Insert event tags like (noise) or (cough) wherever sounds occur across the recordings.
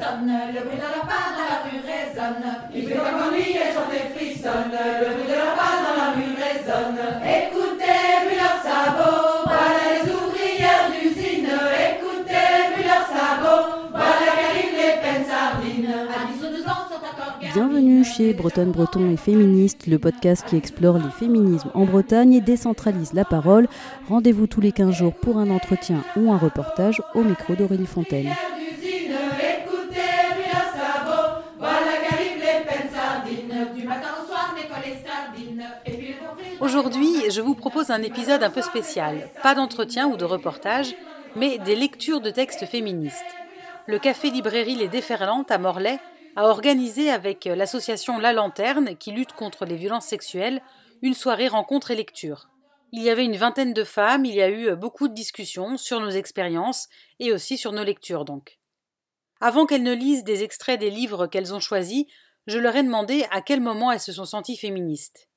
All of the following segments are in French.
sonne, le bruit de leur pas dans la rue résonne. Il fait comme ennui et chante et frissonne, le bruit de leur pas dans la rue résonne. Écoutez, plus leurs sabots, voilà les ouvrières d'usine. Écoutez, plus leurs sabots, voilà qu'arrivent les peines sardines. À 10 ou 12 ans sont encore Bienvenue chez Bretonne Breton et Féministe, le podcast qui explore les féminismes en Bretagne et décentralise la parole. Rendez-vous tous les 15 jours pour un entretien ou un reportage au micro d'Aurélie Fontaine. Aujourd'hui, je vous propose un épisode un peu spécial. Pas d'entretien ou de reportage, mais des lectures de textes féministes. Le café librairie Les Déferlantes à Morlaix a organisé avec l'association La Lanterne, qui lutte contre les violences sexuelles, une soirée rencontre et lecture. Il y avait une vingtaine de femmes, il y a eu beaucoup de discussions sur nos expériences et aussi sur nos lectures donc. Avant qu'elles ne lisent des extraits des livres qu'elles ont choisis, je leur ai demandé à quel moment elles se sont senties féministes.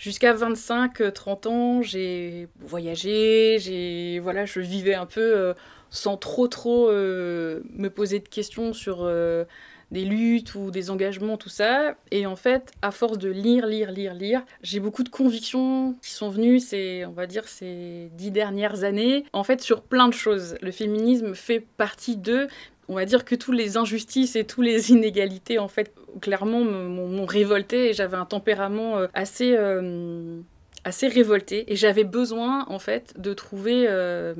Jusqu'à 25-30 ans, j'ai voyagé, j'ai voilà, je vivais un peu euh, sans trop trop euh, me poser de questions sur euh, des luttes ou des engagements, tout ça. Et en fait, à force de lire, lire, lire, lire, j'ai beaucoup de convictions qui sont venues, c'est, on va dire, ces dix dernières années, en fait, sur plein de choses. Le féminisme fait partie d'eux. On va dire que toutes les injustices et toutes les (laughs) inégalités, en fait, clairement, me- m'ont révolté et j'avais un tempérament euh, assez, euh, assez révolté. Et j'avais besoin, en fait, de trouver euh,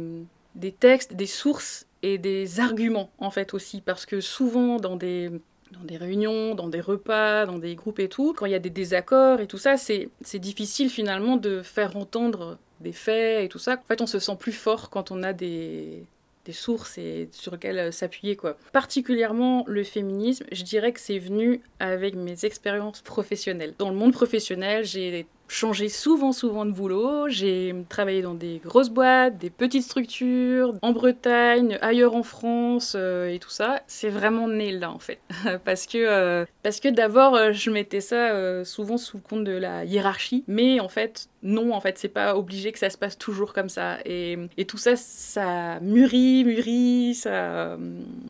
des textes, des sources et des arguments, en fait, aussi. Parce que souvent, dans des, dans des réunions, dans des repas, dans des groupes et tout, quand il y a des désaccords et tout ça, c'est difficile finalement de faire entendre des faits et tout ça. En fait, on se sent plus fort quand on a des, des sources et sur lesquelles euh, s'appuyer quoi. Particulièrement le féminisme, je dirais que c'est venu avec mes expériences professionnelles. Dans le monde professionnel, j'ai changé souvent souvent de boulot, j'ai travaillé dans des grosses boîtes, des petites structures, en Bretagne, ailleurs en France euh, et tout ça. C'est vraiment né là en fait. (laughs) parce que euh, que d'abord euh, je mettais ça souvent sous le compte de la hiérarchie, mais en fait non, en fait c'est pas obligé que ça se passe toujours comme ça. Et, tout ça, ça mûrit, mûrit,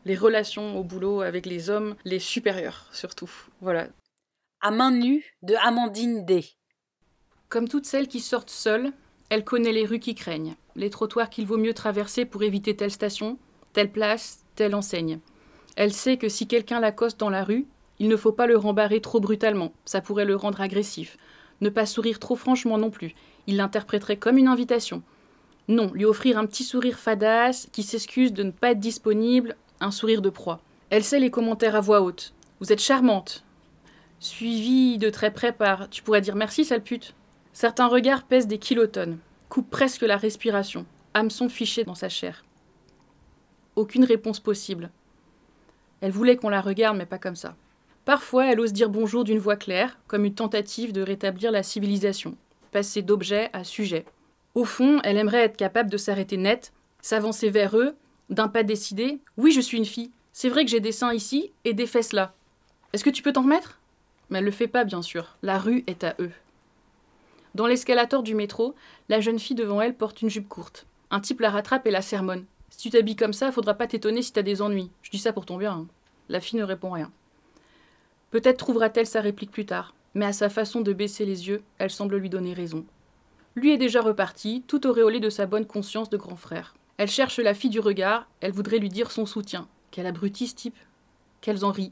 les relations au boulot avec les hommes, les supérieurs surtout. Voilà. À main nue de Amandine D. Comme toutes celles qui sortent seules, elle connaît les rues qui craignent, les trottoirs qu'il vaut mieux traverser pour éviter telle station, telle place, telle enseigne. Elle sait que si quelqu'un l'accoste dans la rue, il ne faut pas le rembarrer trop brutalement, ça pourrait le rendre agressif. Ne pas sourire trop franchement non plus, il l'interpréterait comme une invitation. Non, lui offrir un petit sourire fadasse qui s'excuse de ne pas être disponible, un sourire de proie. Elle sait les commentaires à voix haute. Vous êtes charmante. Suivi de très près par Tu pourrais dire merci, sale pute. Certains regards pèsent des kilotonnes, coupent presque la respiration, hameçon fiché dans sa chair. Aucune réponse possible. Elle voulait qu'on la regarde, mais pas comme ça. Parfois, elle ose dire bonjour d'une voix claire, comme une tentative de rétablir la civilisation, passer d'objet à sujet. Au fond, elle aimerait être capable de s'arrêter net, s'avancer vers eux, d'un pas décidé. Oui, je suis une fille. C'est vrai que j'ai des seins ici et des fesses là. Est-ce que tu peux t'en remettre? Mais elle le fait pas, bien sûr. La rue est à eux. Dans l'escalator du métro, la jeune fille devant elle porte une jupe courte. Un type la rattrape et la sermonne. Si tu t'habilles comme ça, faudra pas t'étonner si t'as des ennuis. Je dis ça pour ton bien. hein. La fille ne répond rien. Peut-être trouvera-t-elle sa réplique plus tard, mais à sa façon de baisser les yeux, elle semble lui donner raison. Lui est déjà reparti, tout auréolé de sa bonne conscience de grand frère. Elle cherche la fille du regard, elle voudrait lui dire son soutien. Quel abruti ce type Qu'elles en rient.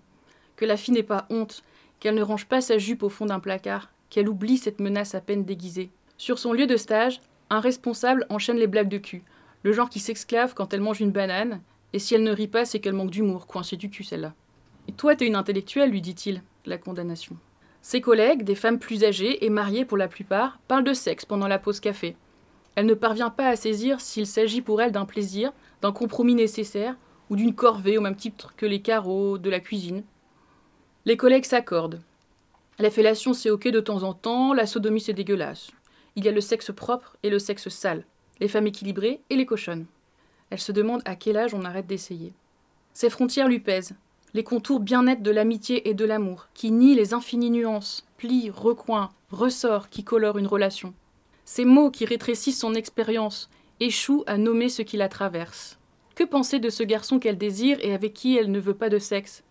Que la fille n'ait pas honte, qu'elle ne range pas sa jupe au fond d'un placard, qu'elle oublie cette menace à peine déguisée. Sur son lieu de stage, un responsable enchaîne les blagues de cul, le genre qui s'exclave quand elle mange une banane, et si elle ne rit pas, c'est qu'elle manque d'humour, coincée du cul celle-là. Et toi, t'es une intellectuelle, lui dit-il, la condamnation. Ses collègues, des femmes plus âgées et mariées pour la plupart, parlent de sexe pendant la pause café. Elle ne parvient pas à saisir s'il s'agit pour elle d'un plaisir, d'un compromis nécessaire, ou d'une corvée au même titre que les carreaux, de la cuisine. Les collègues s'accordent. La fellation c'est ok de temps en temps, la sodomie c'est dégueulasse. Il y a le sexe propre et le sexe sale, les femmes équilibrées et les cochonnes. Elle se demande à quel âge on arrête d'essayer. Ses frontières lui pèsent, les contours bien nets de l'amitié et de l'amour, qui nient les infinies nuances, plis, recoins, ressorts qui colorent une relation. Ces mots qui rétrécissent son expérience échouent à nommer ce qui la traverse. Que penser de ce garçon qu'elle désire et avec qui elle ne veut pas de sexe?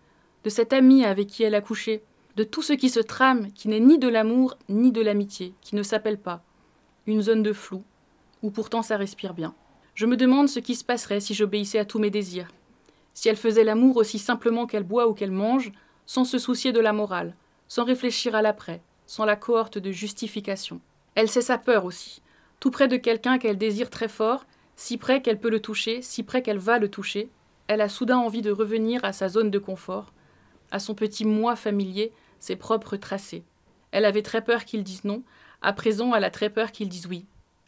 De cette amie avec qui elle a couché, de tout ce qui se trame, qui n'est ni de l'amour ni de l'amitié, qui ne s'appelle pas. Une zone de flou, où pourtant ça respire bien. Je me demande ce qui se passerait si j'obéissais à tous mes désirs. Si elle faisait l'amour aussi simplement qu'elle boit ou qu'elle mange, sans se soucier de la morale, sans réfléchir à l'après, sans la cohorte de justification. Elle sait sa peur aussi, tout près de quelqu'un qu'elle désire très fort, si près qu'elle peut le toucher, si près qu'elle va le toucher, elle a soudain envie de revenir à sa zone de confort, à son petit moi familier, ses propres tracés. Elle avait très peur qu'il dise non, à présent elle a très peur qu'il dise oui.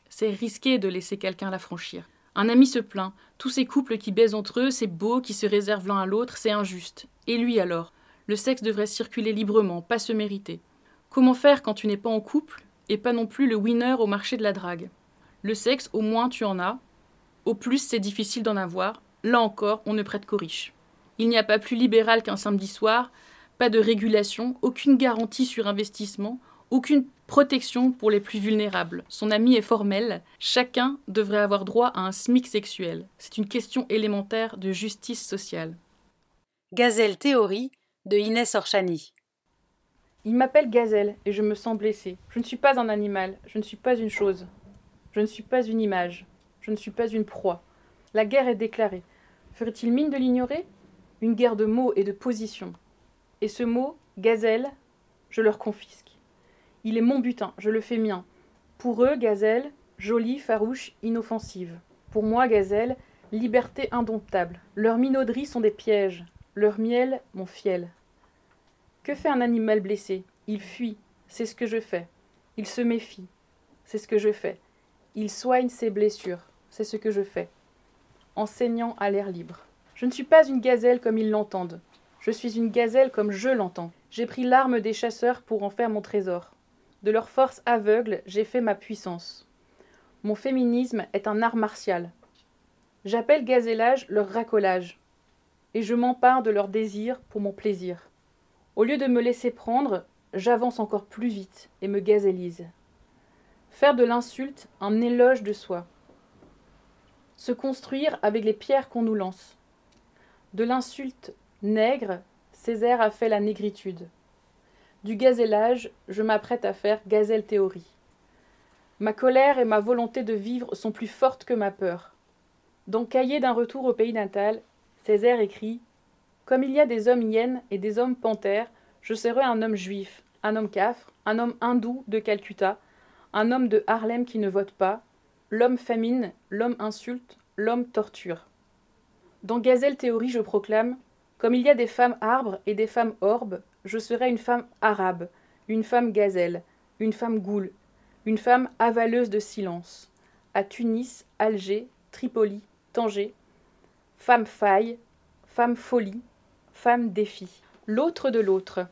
C'est risqué de laisser quelqu'un la franchir. Un ami se plaint, tous ces couples qui baisent entre eux, c'est beau, qui se réservent l'un à l'autre, c'est injuste. Et lui alors? Le sexe devrait circuler librement, pas se mériter. Comment faire quand tu n'es pas en couple et pas non plus le winner au marché de la drague? Le sexe, au moins tu en as, au plus c'est difficile d'en avoir, là encore on ne prête qu'aux riches. Il n'y a pas plus libéral qu'un samedi soir, pas de régulation, aucune garantie sur investissement, aucune protection pour les plus vulnérables. Son ami est formel, chacun devrait avoir droit à un SMIC sexuel. C'est une question élémentaire de justice sociale. Gazelle Théorie de Inès Orchani. Il m'appelle Gazelle et je me sens blessée. Je ne suis pas un animal, je ne suis pas une chose. Je ne suis pas une image, je ne suis pas une proie. La guerre est déclarée. Ferait-il mine de l'ignorer? Une guerre de mots et de positions. Et ce mot, gazelle, je leur confisque. Il est mon butin, je le fais mien. Pour eux, gazelle, jolie, farouche, inoffensive. Pour moi, gazelle, liberté indomptable. Leurs minauderies sont des pièges, leur miel, mon fiel. Que fait un animal blessé? Il fuit, c'est ce que je fais. Il se méfie, c'est ce que je fais. Il soigne ses blessures, c'est ce que je fais. Enseignant à l'air libre. Je ne suis pas une gazelle comme ils l'entendent. Je suis une gazelle comme je l'entends. J'ai pris l'arme des chasseurs pour en faire mon trésor. De leur force aveugle, j'ai fait ma puissance. Mon féminisme est un art martial. J'appelle gazellage leur racolage. Et je m'empare de leur désir pour mon plaisir. Au lieu de me laisser prendre, j'avance encore plus vite et me gazellise. Faire de l'insulte un éloge de soi. Se construire avec les pierres qu'on nous lance. De l'insulte Nègre, Césaire a fait la négritude. Du gazellage, je m'apprête à faire gazelle théorie. Ma colère et ma volonté de vivre sont plus fortes que ma peur. Dans Cahier d'un retour au pays natal, Césaire écrit Comme il y a des hommes hyènes et des hommes panthères, je serai un homme juif, un homme cafre, un homme hindou de Calcutta, un homme de Harlem qui ne vote pas, l'homme famine, l'homme insulte, l'homme torture. Dans Gazelle Théorie, je proclame comme il y a des femmes arbres et des femmes orbes, je serai une femme arabe, une femme gazelle, une femme goule, une femme avaleuse de silence. À Tunis, Alger, Tripoli, Tanger, femme faille, femme folie, femme défi. L'autre de l'autre.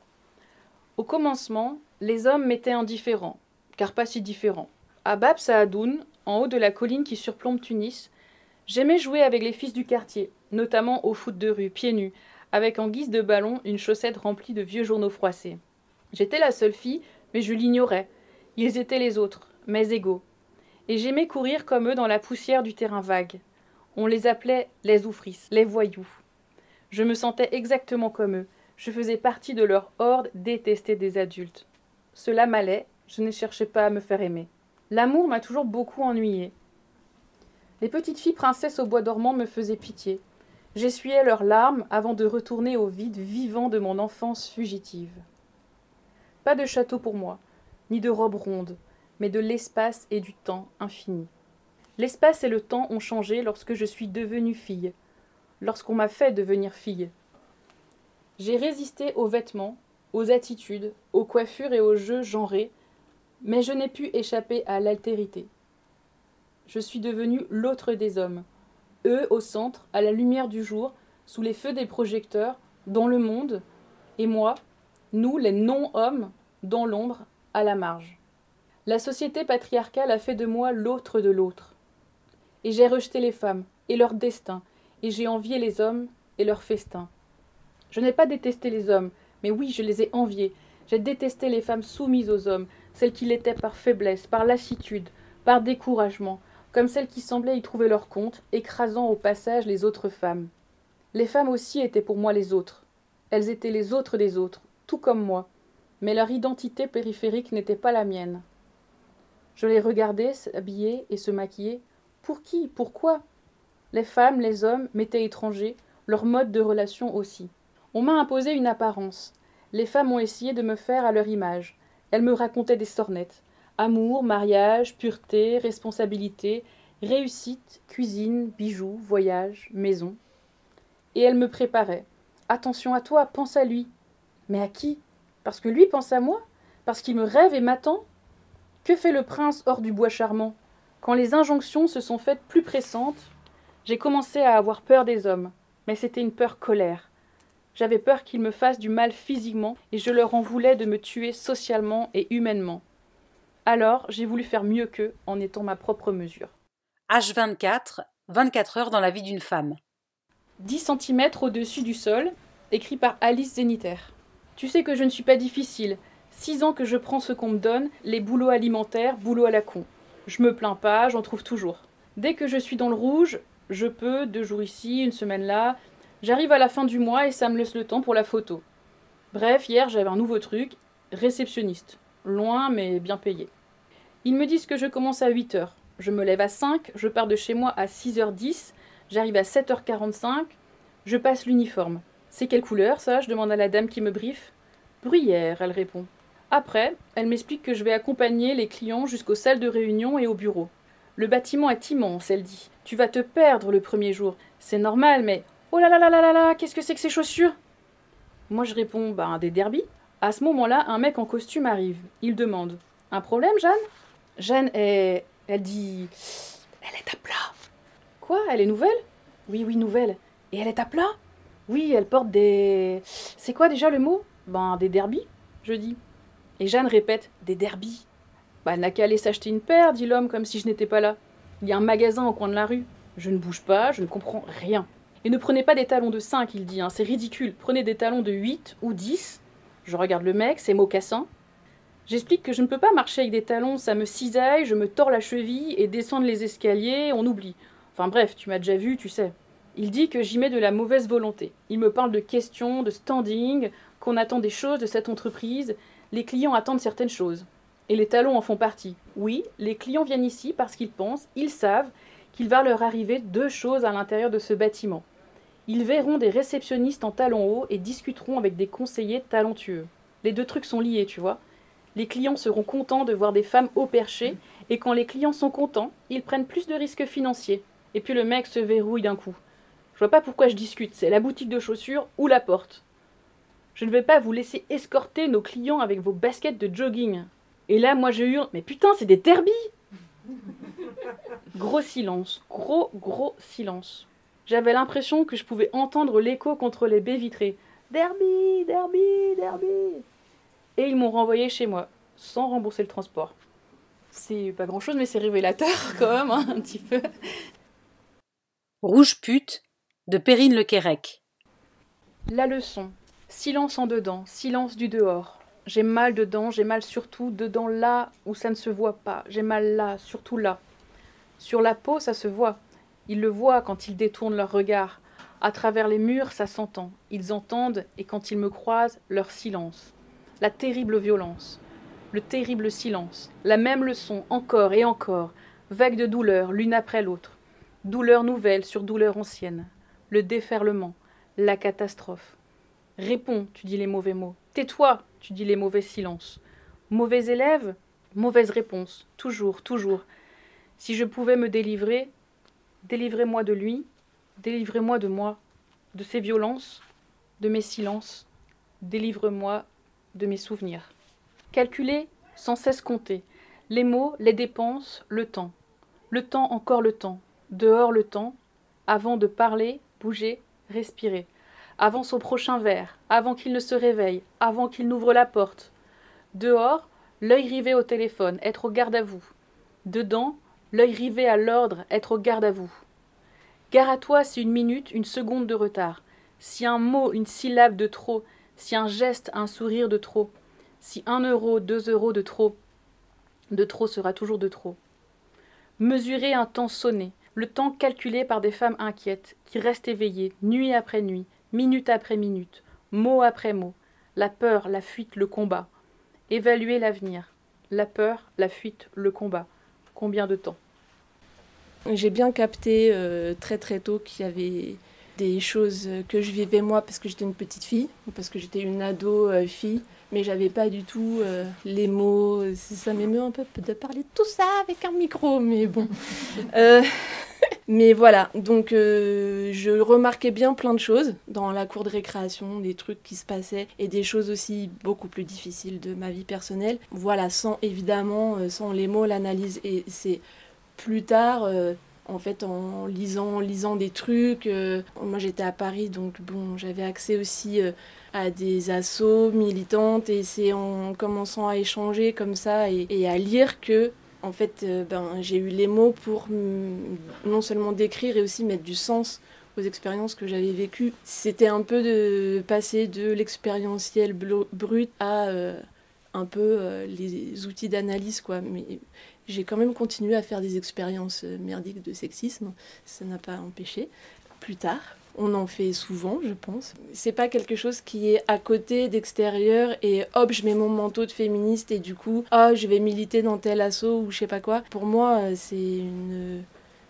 Au commencement, les hommes m'étaient indifférents, car pas si différents. À Bab Saadoun, en haut de la colline qui surplombe Tunis, j'aimais jouer avec les fils du quartier, notamment au foot de rue, pieds nus, avec en guise de ballon une chaussette remplie de vieux journaux froissés. J'étais la seule fille, mais je l'ignorais. Ils étaient les autres, mes égaux. Et j'aimais courir comme eux dans la poussière du terrain vague. On les appelait les oufrisses, les voyous. Je me sentais exactement comme eux. Je faisais partie de leur horde détestée des adultes. Cela m'allait, je ne cherchais pas à me faire aimer. L'amour m'a toujours beaucoup ennuyé. Les petites filles princesses au bois dormant me faisaient pitié. J'essuyais leurs larmes avant de retourner au vide vivant de mon enfance fugitive. Pas de château pour moi, ni de robe ronde, mais de l'espace et du temps infini. L'espace et le temps ont changé lorsque je suis devenue fille, lorsqu'on m'a fait devenir fille. J'ai résisté aux vêtements, aux attitudes, aux coiffures et aux jeux genrés, mais je n'ai pu échapper à l'altérité. Je suis devenue l'autre des hommes, eux au centre, à la lumière du jour, sous les feux des projecteurs, dans le monde, et moi, nous, les non-hommes, dans l'ombre, à la marge. La société patriarcale a fait de moi l'autre de l'autre. Et j'ai rejeté les femmes, et leur destin, et j'ai envié les hommes, et leur festin. Je n'ai pas détesté les hommes, mais oui, je les ai enviés. J'ai détesté les femmes soumises aux hommes, celles qui l'étaient par faiblesse, par lassitude, par découragement, comme celles qui semblaient y trouver leur compte, écrasant au passage les autres femmes. Les femmes aussi étaient pour moi les autres. Elles étaient les autres des autres, tout comme moi, mais leur identité périphérique n'était pas la mienne. Je les regardais s'habiller et se maquiller. Pour qui? Pourquoi? Les femmes, les hommes m'étaient étrangers, leur mode de relation aussi. On m'a imposé une apparence. Les femmes ont essayé de me faire à leur image. Elles me racontaient des sornettes. Amour, mariage, pureté, responsabilité, réussite, cuisine, bijoux, voyage, maison. Et elles me préparaient. Attention à toi, pense à lui. Mais à qui? Parce que lui pense à moi? Parce qu'il me rêve et m'attend? Que fait le prince hors du bois charmant? Quand les injonctions se sont faites plus pressantes, j'ai commencé à avoir peur des hommes, mais c'était une peur colère. J'avais peur qu'ils me fassent du mal physiquement et je leur en voulais de me tuer socialement et humainement. Alors j'ai voulu faire mieux qu'eux en étant ma propre mesure. H24, 24 heures dans la vie d'une femme. 10 cm au-dessus du sol, écrit par Alice Zéniter. Tu sais que je ne suis pas difficile. Six ans que je prends ce qu'on me donne, les boulots alimentaires, boulot à la con. Je me plains pas, j'en trouve toujours. Dès que je suis dans le rouge, je peux, deux jours ici, une semaine là. J'arrive à la fin du mois et ça me laisse le temps pour la photo. Bref, hier j'avais un nouveau truc, réceptionniste. Loin mais bien payé. Ils me disent que je commence à 8 heures. Je me lève à 5, je pars de chez moi à 6h10, j'arrive à 7h45, je passe l'uniforme. C'est quelle couleur ça? Je demande à la dame qui me briefe. Bruyère, elle répond. Après, elle m'explique que je vais accompagner les clients jusqu'aux salles de réunion et au bureau. Le bâtiment est immense, elle dit. Tu vas te perdre le premier jour. C'est normal, mais. Oh là là là là là là, qu'est-ce que c'est que ces chaussures? Moi je réponds, bah des derbies. À ce moment-là, un mec en costume arrive. Il demande Un problème, Jeanne? Jeanne est. Elle dit. Elle est à plat. Quoi Elle est nouvelle? Oui, oui, nouvelle. Et elle est à plat? Oui, elle porte des. C'est quoi déjà le mot? Ben, des derbies, je dis. Et Jeanne répète Des derbies. Bah, elle n'a qu'à aller s'acheter une paire, dit l'homme, comme si je n'étais pas là. Il y a un magasin au coin de la rue. Je ne bouge pas, je ne comprends rien. Et ne prenez pas des talons de 5, il dit, hein, c'est ridicule. Prenez des talons de 8 ou 10. Je regarde le mec, ses mocassins. J'explique que je ne peux pas marcher avec des talons, ça me cisaille, je me tords la cheville et descendre les escaliers, on oublie. Enfin bref, tu m'as déjà vu, tu sais. Il dit que j'y mets de la mauvaise volonté. Il me parle de questions, de standing, qu'on attend des choses de cette entreprise. Les clients attendent certaines choses. Et les talons en font partie. Oui, les clients viennent ici parce qu'ils pensent, ils savent qu'il va leur arriver deux choses à l'intérieur de ce bâtiment. Ils verront des réceptionnistes en talons hauts et discuteront avec des conseillers talentueux. Les deux trucs sont liés, tu vois. Les clients seront contents de voir des femmes haut perchées, et quand les clients sont contents, ils prennent plus de risques financiers. Et puis le mec se verrouille d'un coup. Je vois pas pourquoi je discute, c'est la boutique de chaussures ou la porte. Je ne vais pas vous laisser escorter nos clients avec vos baskets de jogging. Et là, moi je hurle, mais putain, c'est des derbies Gros silence, gros, gros silence. J'avais l'impression que je pouvais entendre l'écho contre les baies vitrées. Derby, derby, derby et ils m'ont renvoyé chez moi, sans rembourser le transport. C'est pas grand chose, mais c'est révélateur (laughs) quand même, hein, un petit peu. Rouge pute de Perrine Le Quérec. La leçon. Silence en dedans, silence du dehors. J'ai mal dedans, j'ai mal surtout dedans là où ça ne se voit pas. J'ai mal là, surtout là. Sur la peau, ça se voit. Ils le voient quand ils détournent leur regard. À travers les murs, ça s'entend. Ils entendent, et quand ils me croisent, leur silence la terrible violence, le terrible silence, la même leçon encore et encore, vague de douleur l'une après l'autre, douleur nouvelle sur douleur ancienne, le déferlement, la catastrophe. Réponds, tu dis les mauvais mots. Tais-toi, tu dis les mauvais silences. Mauvais élève, mauvaise réponse, toujours, toujours. Si je pouvais me délivrer, délivrez-moi de lui, délivrez-moi de moi, de ces violences, de mes silences, délivre-moi de mes souvenirs. Calculer, sans cesse compter. Les mots, les dépenses, le temps. Le temps, encore le temps. Dehors le temps. Avant de parler, bouger, respirer. Avant son prochain verre, avant qu'il ne se réveille, avant qu'il n'ouvre la porte. Dehors, l'œil rivé au téléphone, être au garde à vous. Dedans, l'œil rivé à l'ordre, être au garde à vous. Gare à toi si une minute, une seconde de retard, si un mot, une syllabe de trop, si un geste, un sourire de trop, si un euro, deux euros de trop, de trop sera toujours de trop. Mesurer un temps sonné, le temps calculé par des femmes inquiètes, qui restent éveillées, nuit après nuit, minute après minute, mot après mot. La peur, la fuite, le combat. Évaluer l'avenir. La peur, la fuite, le combat. Combien de temps? J'ai bien capté euh, très très tôt qu'il y avait des choses que je vivais moi parce que j'étais une petite fille, parce que j'étais une ado euh, fille, mais j'avais pas du tout euh, les mots. Ça m'émeut un peu de parler de tout ça avec un micro, mais bon. (laughs) (laughs) mais voilà, donc je remarquais bien plein de choses dans la cour de récréation, des trucs qui se passaient et des choses aussi beaucoup plus difficiles de ma vie personnelle. Voilà, sans évidemment, sans les mots, l'analyse. Et c'est plus tard, euh, en fait, en lisant, lisant des trucs. Euh, moi, j'étais à Paris, donc bon, j'avais accès aussi euh, à des assos militantes, et c'est en commençant à échanger comme ça et, à lire que, en fait, ben, j'ai eu les mots pour non seulement décrire et aussi mettre du sens aux expériences que j'avais vécues. C'était un peu de passer de l'expérientiel brut à un peu les outils d'analyse, quoi. J'ai quand même continué à faire des expériences euh, merdiques de sexisme. Ça n'a pas empêché. Plus tard, on en fait souvent, je pense. C'est pas quelque chose qui est à côté, d'extérieur, et hop, je mets mon manteau de féministe et du coup, ah, je vais militer dans tel assaut ou je sais pas quoi. Pour moi, euh, c'est une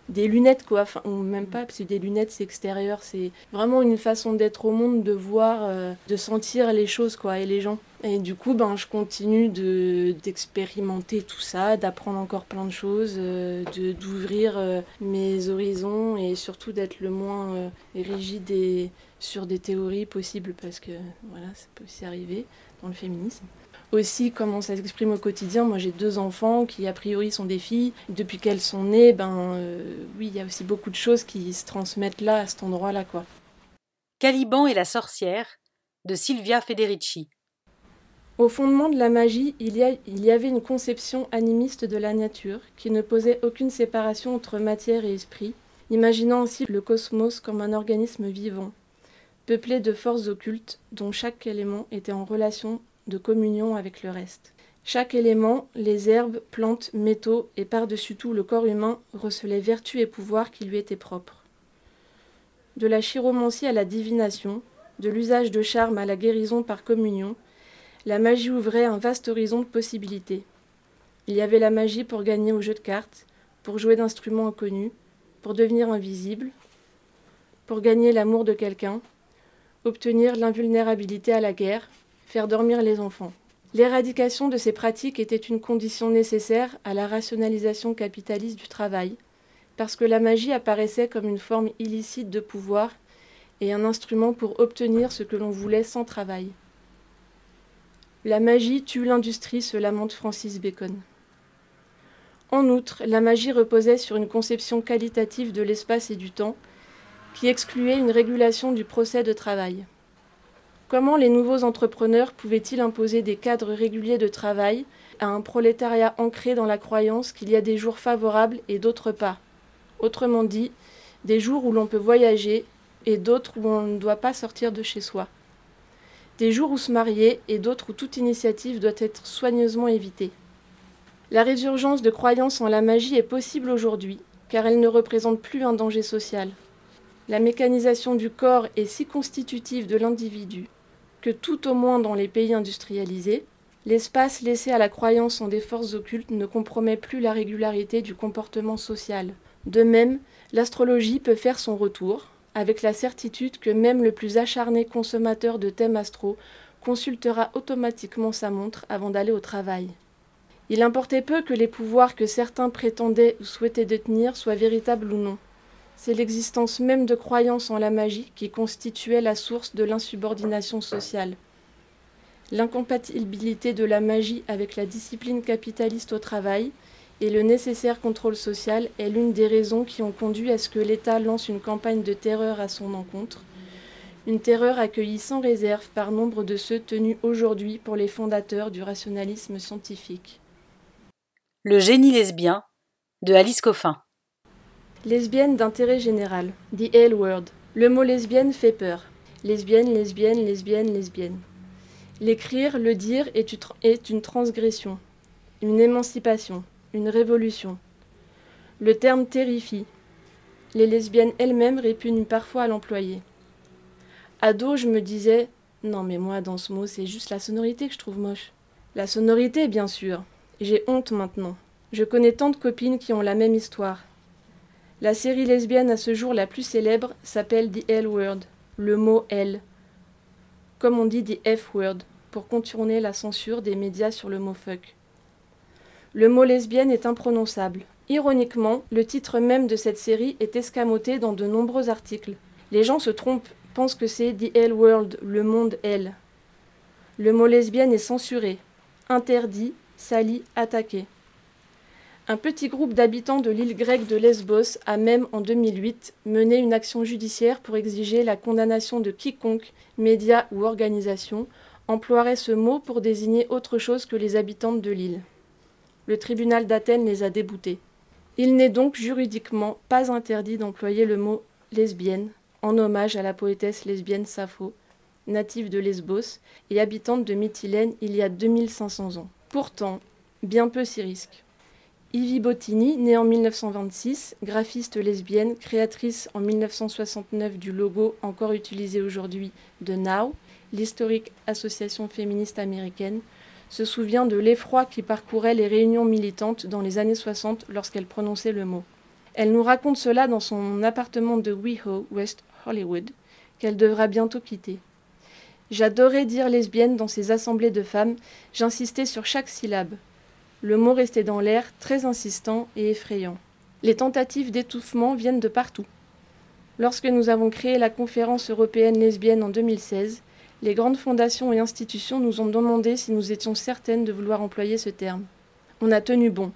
des lunettes quoi enfin ou même pas parce que des lunettes c'est extérieur c'est vraiment une façon d'être au monde de voir euh, de sentir les choses quoi et les gens et du coup ben je continue de d'expérimenter tout ça d'apprendre encore plein de choses euh, de d'ouvrir euh, mes horizons et surtout d'être le moins rigide et sur des théories possibles parce que voilà ça peut aussi arriver dans le féminisme aussi comment ça s'exprime au quotidien. Moi, j'ai deux enfants qui, a priori, sont des filles. Depuis qu'elles sont nées, ben euh, oui, il y a aussi beaucoup de choses qui se transmettent là, à cet endroit-là, quoi. Caliban et la sorcière de Silvia Federici. Au fondement de la magie, il y, avait une conception animiste de la nature qui ne posait aucune séparation entre matière et esprit, imaginant ainsi le cosmos comme un organisme vivant, peuplé de forces occultes dont chaque élément était en relation de communion avec le reste. Chaque élément, les herbes, plantes, métaux et par-dessus tout le corps humain recelait vertus et pouvoirs qui lui étaient propres. De la chiromancie à la divination, de l'usage de charme à la guérison par communion, la magie ouvrait un vaste horizon de possibilités. Il y avait la magie pour gagner au jeu de cartes, pour jouer d'instruments inconnus, pour devenir invisible, pour gagner l'amour de quelqu'un, obtenir l'invulnérabilité à la guerre, faire dormir les enfants. L'éradication de ces pratiques était une condition nécessaire à la rationalisation capitaliste du travail, parce que la magie apparaissait comme une forme illicite de pouvoir et un instrument pour obtenir ce que l'on voulait sans travail. La magie tue l'industrie, se lamente Francis Bacon. En outre, la magie reposait sur une conception qualitative de l'espace et du temps, qui excluait une régulation du procès de travail. Comment les nouveaux entrepreneurs pouvaient-ils imposer des cadres réguliers de travail à un prolétariat ancré dans la croyance qu'il y a des jours favorables et d'autres pas? Autrement dit, des jours où l'on peut voyager et d'autres où on ne doit pas sortir de chez soi. Des jours où se marier et d'autres où toute initiative doit être soigneusement évitée. La résurgence de croyances en la magie est possible aujourd'hui, car elle ne représente plus un danger social. La mécanisation du corps est si constitutive de l'individu que tout au moins dans les pays industrialisés, l'espace laissé à la croyance en des forces occultes ne compromet plus la régularité du comportement social. De même, l'astrologie peut faire son retour, avec la certitude que même le plus acharné consommateur de thèmes astro consultera automatiquement sa montre avant d'aller au travail. Il importait peu que les pouvoirs que certains prétendaient ou souhaitaient détenir soient véritables ou non. C'est l'existence même de croyances en la magie qui constituait la source de l'insubordination sociale. L'incompatibilité de la magie avec la discipline capitaliste au travail et le nécessaire contrôle social est l'une des raisons qui ont conduit à ce que l'État lance une campagne de terreur à son encontre, une terreur accueillie sans réserve par nombre de ceux tenus aujourd'hui pour les fondateurs du rationalisme scientifique. Le génie lesbien de Alice Coffin. Lesbienne d'intérêt général. The L word. Le mot lesbienne fait peur. Lesbienne, lesbienne, lesbienne, lesbienne. L'écrire, le dire est une transgression, une émancipation, une révolution. Le terme terrifie. Les lesbiennes elles-mêmes répugnent parfois à l'employer. Ado, je me disais Non, mais moi, dans ce mot, c'est juste la sonorité que je trouve moche. La sonorité, bien sûr. J'ai honte maintenant. Je connais tant de copines qui ont la même histoire. La série lesbienne à ce jour la plus célèbre s'appelle The L Word, le mot L. Comme on dit The F Word, pour contourner la censure des médias sur le mot fuck. Le mot lesbienne est imprononçable. Ironiquement, le titre même de cette série est escamoté dans de nombreux articles. Les gens se trompent, pensent que c'est The L World, le monde L. Le mot lesbienne est censuré, interdit, sali, attaqué. Un petit groupe d'habitants de l'île grecque de Lesbos a même en 2008 mené une action judiciaire pour exiger la condamnation de quiconque, média ou organisation, emploierait ce mot pour désigner autre chose que les habitantes de l'île. Le tribunal d'Athènes les a déboutés. Il n'est donc juridiquement pas interdit d'employer le mot lesbienne en hommage à la poétesse lesbienne Sappho, native de Lesbos et habitante de Mytilène il y a 2500 ans. Pourtant, bien peu s'y risquent. Ivy Bottini, née en 1926, graphiste lesbienne, créatrice en 1969 du logo encore utilisé aujourd'hui de Now, l'historique association féministe américaine, se souvient de l'effroi qui parcourait les réunions militantes dans les années 60 lorsqu'elle prononçait le mot. Elle nous raconte cela dans son appartement de WeHo, West Hollywood, qu'elle devra bientôt quitter. J'adorais dire lesbienne dans ces assemblées de femmes, j'insistais sur chaque syllabe. Le mot restait dans l'air, très insistant et effrayant. Les tentatives d'étouffement viennent de partout. Lorsque nous avons créé la conférence européenne lesbienne en 2016, les grandes fondations et institutions nous ont demandé si nous étions certaines de vouloir employer ce terme. On a tenu bon.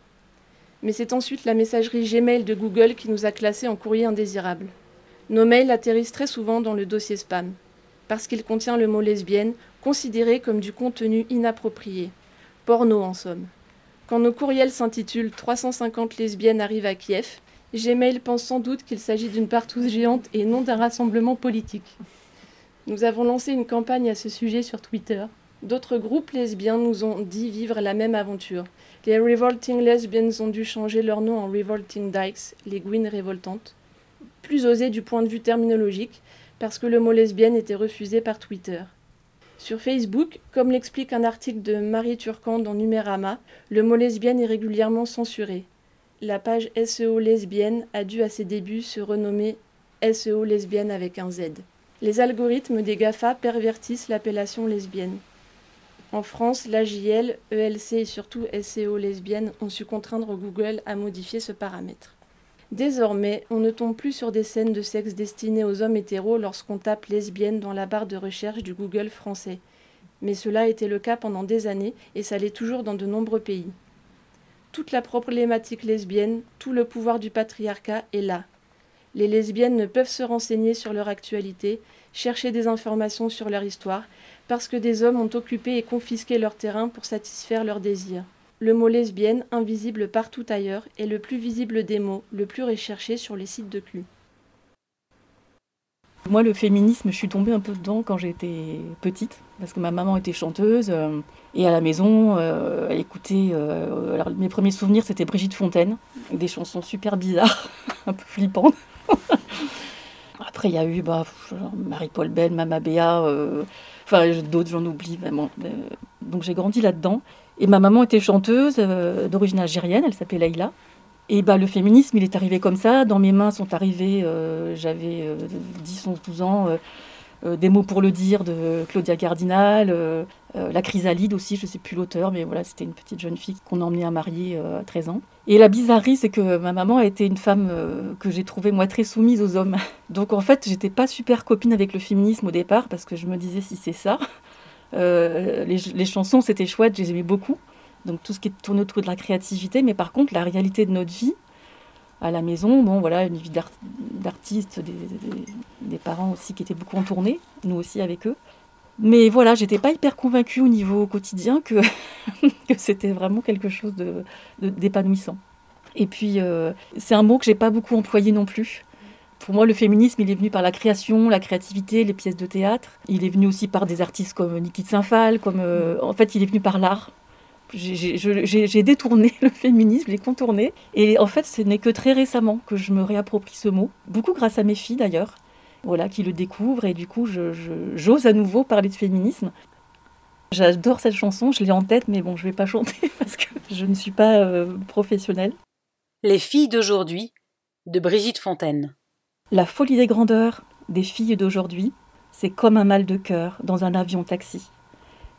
Mais c'est ensuite la messagerie Gmail de Google qui nous a classés en courrier indésirable. Nos mails atterrissent très souvent dans le dossier spam, parce qu'il contient le mot lesbienne, considéré comme du contenu inapproprié. Porno en somme. Quand nos courriels s'intitulent 350 lesbiennes arrivent à Kiev, Gmail pense sans doute qu'il s'agit d'une partouze géante et non d'un rassemblement politique. Nous avons lancé une campagne à ce sujet sur Twitter. D'autres groupes lesbiens nous ont dit vivre la même aventure. Les Revolting Lesbians ont dû changer leur nom en Revolting Dykes, les Gwyn révoltantes. Plus osé du point de vue terminologique, parce que le mot lesbienne était refusé par Twitter. Sur Facebook, comme l'explique un article de Marie Turcan dans Numérama, le mot lesbienne est régulièrement censuré. La page SEO lesbienne a dû à ses débuts se renommer SEO lesbienne avec un Z. Les algorithmes des GAFA pervertissent l'appellation lesbienne. En France, l'AJL, ELC et surtout SEO lesbienne ont su contraindre Google à modifier ce paramètre. Désormais, on ne tombe plus sur des scènes de sexe destinées aux hommes hétéros lorsqu'on tape lesbienne dans la barre de recherche du Google français. Mais cela était le cas pendant des années et ça l'est toujours dans de nombreux pays. Toute la problématique lesbienne, tout le pouvoir du patriarcat est là. Les lesbiennes ne peuvent se renseigner sur leur actualité, chercher des informations sur leur histoire, parce que des hommes ont occupé et confisqué leur terrain pour satisfaire leurs désirs. Le mot lesbienne, invisible partout ailleurs, est le plus visible des mots, le plus recherché sur les sites de cul. Moi, le féminisme, je suis tombée un peu dedans quand j'étais petite, parce que ma maman était chanteuse, euh, et à la maison, euh, elle écoutait. Euh, alors, mes premiers souvenirs, c'était Brigitte Fontaine, des chansons super bizarres, (laughs) un peu flippantes. (laughs) Après, il y a eu bah, Marie-Paul Bell, Mama Béa, enfin, d'autres, j'en oublie. vraiment. donc, j'ai grandi là-dedans. Et ma maman était chanteuse euh, d'origine algérienne, elle s'appelait Laïla. Et bah, le féminisme, il est arrivé comme ça. Dans mes mains sont arrivés, euh, j'avais 10, 11, 12 ans, euh, des mots pour le dire de Claudia Cardinal, la chrysalide aussi, je ne sais plus l'auteur, mais voilà, c'était une petite jeune fille qu'on a emmenée à marier à 13 ans. Et la bizarrerie, c'est que ma maman a été une femme que j'ai trouvée, moi, très soumise aux hommes. (laughs) Donc en fait, j'étais pas super copine avec le féminisme au départ, parce que je me disais, si c'est ça, (laughs) euh, les, chansons, c'était chouette, j'aimais beaucoup. Donc tout ce qui tourne autour de la créativité. Mais par contre, la réalité de notre vie, à la maison, bon voilà, une vie d'artiste, des, parents aussi qui étaient beaucoup en tournée, nous aussi avec eux. Mais voilà, j'étais pas hyper convaincue au niveau quotidien que, (laughs) que c'était vraiment quelque chose d'épanouissant. Et puis, euh, c'est un mot que j'ai pas beaucoup employé non plus. Pour moi, le féminisme, il est venu par la création, la créativité, les pièces de théâtre. Il est venu aussi par des artistes comme Niki Saint-Phal, comme euh, en fait, il est venu par l'art. J'ai détourné (laughs) le féminisme, j'ai contourné. Et en fait, ce n'est que très récemment que je me réapproprie ce mot. Beaucoup grâce à mes filles d'ailleurs, voilà, qui le découvrent et du coup j'ose à nouveau parler de féminisme. J'adore cette chanson, je l'ai en tête, mais bon, je vais pas chanter (laughs) parce que je ne suis pas euh, professionnelle. Les filles d'aujourd'hui, de Brigitte Fontaine. La folie des grandeurs des filles d'aujourd'hui, c'est comme un mal de cœur dans un avion taxi.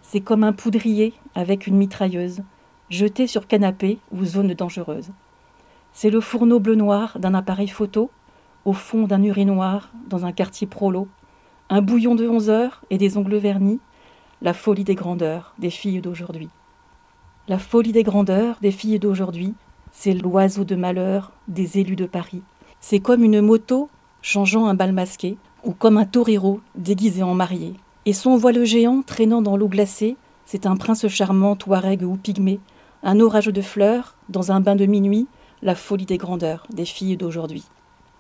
C'est comme un poudrier avec une mitrailleuse, jeté sur canapé ou zone dangereuse. C'est le fourneau bleu-noir d'un appareil photo, au fond d'un urinoir dans un quartier prolo, un bouillon de onze heures et des ongles vernis, la folie des grandeurs des filles d'aujourd'hui. La folie des grandeurs des filles d'aujourd'hui, c'est l'oiseau de malheur des élus de Paris. C'est comme une moto changeant un bal masqué, ou comme un torero déguisé en marié. Et son voile géant traînant dans l'eau glacée, c'est un prince charmant, touareg ou pygmée, un orage de fleurs, dans un bain de minuit, la folie des grandeurs des filles d'aujourd'hui.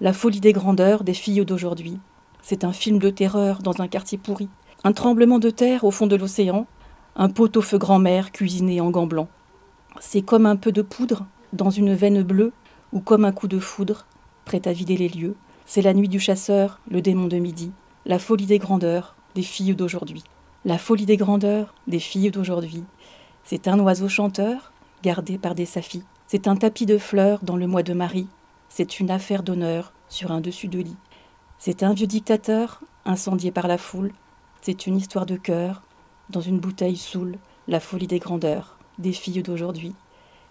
La folie des grandeurs des filles d'aujourd'hui, c'est un film de terreur dans un quartier pourri, un tremblement de terre au fond de l'océan, un pot-au-feu grand-mère cuisiné en gants blancs. C'est comme un peu de poudre dans une veine bleue ou comme un coup de foudre, prêt à vider les lieux. C'est la nuit du chasseur, le démon de midi, la folie des grandeurs des filles d'aujourd'hui. La folie des grandeurs des filles d'aujourd'hui. C'est un oiseau chanteur, gardé par des saphis. C'est un tapis de fleurs dans le mois de Marie. C'est une affaire d'honneur sur un dessus de lit. C'est un vieux dictateur, incendié par la foule. C'est une histoire de cœur, dans une bouteille saoule, la folie des grandeurs, des filles d'aujourd'hui.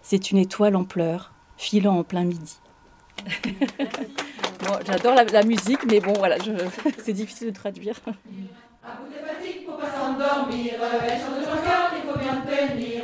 C'est une étoile en pleurs, filant en plein midi. (laughs) J'adore la, musique, mais bon, voilà, (laughs) c'est difficile de traduire. Un bout de fatigue pour pas s'endormir, elle chante encore, il faut bien tenir.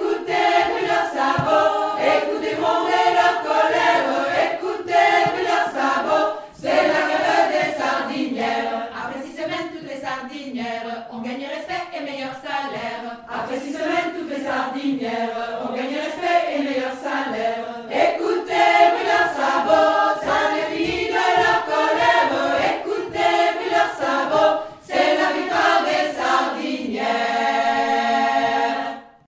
et meilleur salaire. Après six semaines, toutes les sardinières, on gagne respect et meilleur salaire.